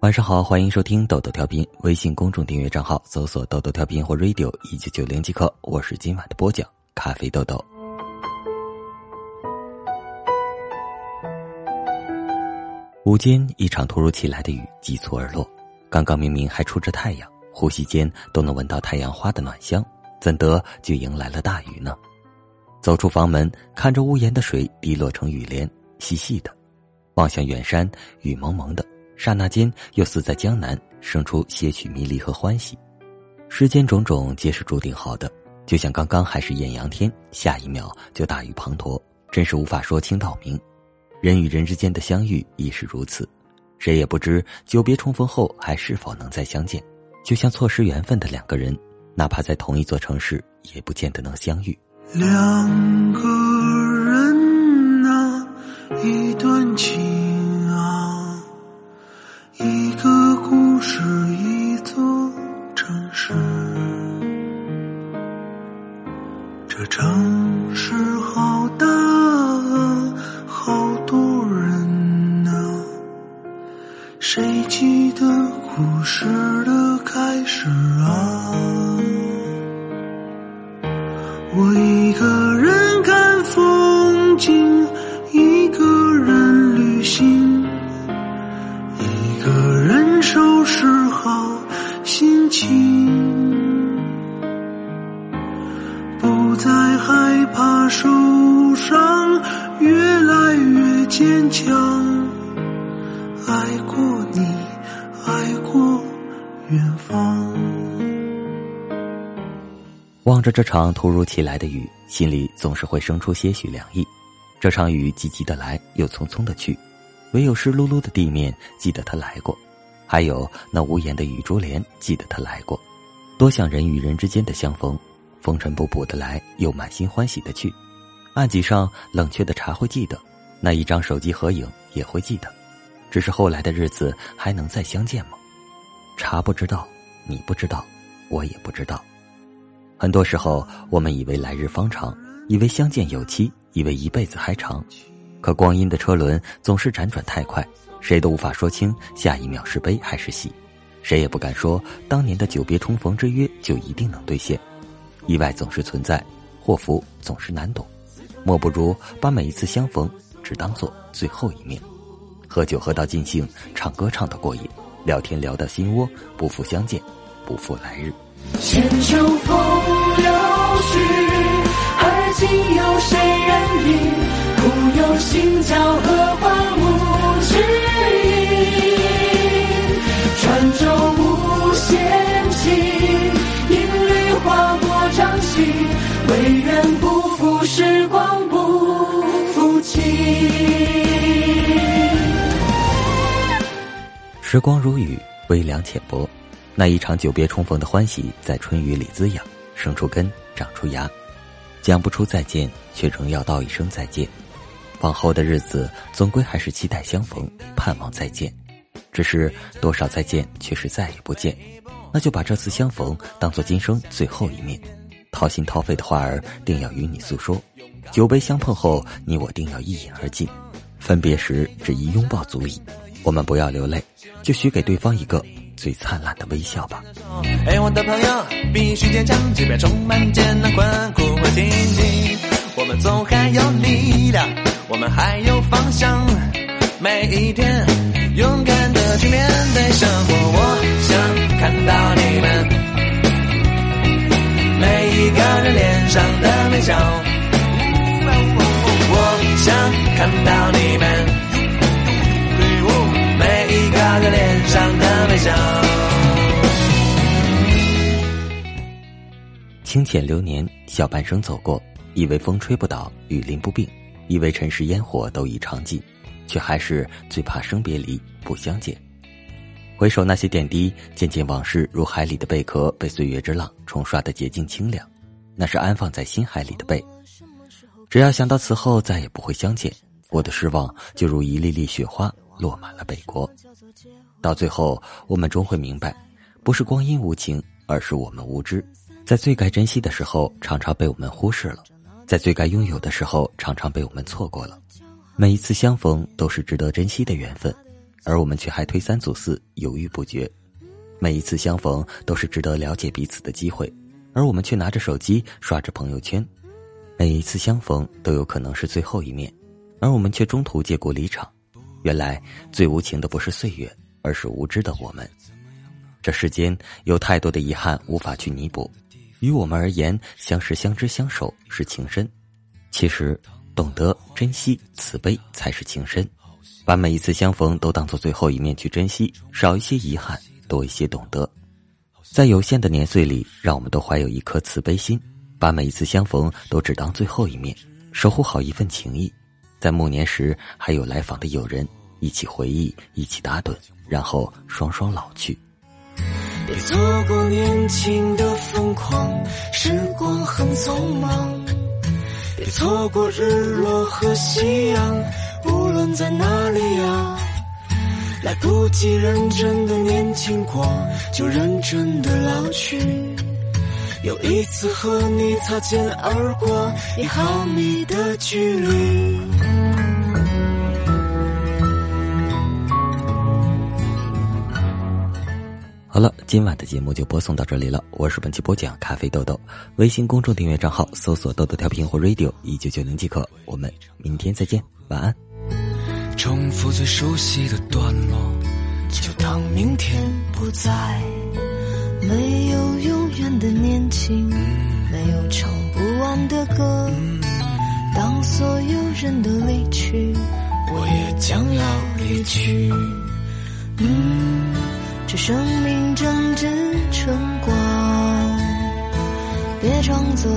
晚上好，欢迎收听豆豆调频。微信公众订阅账号搜索“豆豆调频”或 “radio 一九九零”即可。我是今晚的播讲咖啡豆豆。午间，一场突如其来的雨急促而落。刚刚明明还出着太阳，呼吸间都能闻到太阳花的暖香，怎得就迎来了大雨呢？走出房门，看着屋檐的水滴落成雨帘，细细的，望向远山，雨蒙蒙的。刹那间，又似在江南生出些许迷离和欢喜。世间种种皆是注定好的，就像刚刚还是艳阳天，下一秒就大雨滂沱，真是无法说清道明。人与人之间的相遇亦是如此，谁也不知久别重逢后还是否能再相见。就像错失缘分的两个人，哪怕在同一座城市，也不见得能相遇。两个人啊，一段情啊。一个故事，一座城市这城市好大啊，好多人啊，谁记得故事的开始啊？好心情不。再害怕受伤，越来越坚强。爱过你，爱过远方。望着这场突如其来的雨，心里总是会生出些许凉意。这场雨急急的来，又匆匆的去，唯有湿漉漉的地面记得它来过，还有那无言的雨珠帘记得它来过。多像人与人之间的相逢。风尘仆仆的来，又满心欢喜的去。案几上冷却的茶会记得，那一张手机合影也会记得。只是后来的日子还能再相见吗？茶不知道，你不知道，我也不知道。很多时候，我们以为来日方长，以为相见有期，以为一辈子还长。可光阴的车轮总是辗转太快，谁都无法说清下一秒是悲还是喜，谁也不敢说当年的久别重逢之约就一定能兑现。意外总是存在，祸福总是难懂，莫不如把每一次相逢只当做最后一面，喝酒喝到尽兴，唱歌唱到过瘾，聊天聊到心窝，不负相见，不负来日。千秋风时光如雨，微凉浅薄。那一场久别重逢的欢喜，在春雨里滋养，生出根，长出芽。讲不出再见，却仍要道一声再见。往后的日子，总归还是期待相逢，盼望再见。只是多少再见，却是再也不见。那就把这次相逢当做今生最后一面。掏心掏肺的话儿，定要与你诉说；酒杯相碰后，你我定要一饮而尽。分别时，只一拥抱足矣。我们不要流泪，就许给对方一个最灿烂的微笑吧。哎，我的朋友，必须坚强，即便充满艰难困苦和荆棘，我们总还有力量，我们还有方向。每一天，勇敢的去面对生活。我想看到你们。每一个人脸上的微笑，我想看到你们。个脸上的微笑。清浅流年，小半生走过，以为风吹不倒，雨淋不病，以为尘世烟火都已尝尽，却还是最怕生别离，不相见。回首那些点滴，渐渐往事如海里的贝壳，被岁月之浪冲刷的洁净清凉。那是安放在心海里的贝。只要想到此后再也不会相见，我的失望就如一粒粒雪花落满了北国。到最后，我们终会明白，不是光阴无情，而是我们无知。在最该珍惜的时候，常常被我们忽视了；在最该拥有的时候，常常被我们错过了。每一次相逢都是值得珍惜的缘分。而我们却还推三阻四，犹豫不决。每一次相逢都是值得了解彼此的机会，而我们却拿着手机刷着朋友圈。每一次相逢都有可能是最后一面，而我们却中途借故离场。原来最无情的不是岁月，而是无知的我们。这世间有太多的遗憾无法去弥补，于我们而言，相识、相知、相守是情深。其实，懂得珍惜、慈悲才是情深。把每一次相逢都当做最后一面去珍惜，少一些遗憾，多一些懂得。在有限的年岁里，让我们都怀有一颗慈悲心，把每一次相逢都只当最后一面，守护好一份情谊。在暮年时，还有来访的友人，一起回忆，一起打盹，然后双双老去。别错过年轻的疯狂，时光很匆忙。别错过日落和夕阳。无论在哪里呀，来不及认真的年轻过，就认真的老去。有一次和你擦肩而过，一毫米的距离。今晚的节目就播送到这里了。我是本期播讲咖啡豆豆，微信公众订阅账号搜索“豆豆调频”或 “radio 一九九零”即可。我们明天再见，晚安。重复最熟悉的段落，就当明天不在。没有永远的年轻，没有唱不完的歌。当所有人都离去，我也将要离去。嗯，这生命正值春光，别装作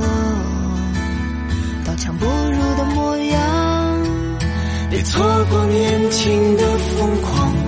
刀枪不入的模样。别错过年轻的疯狂。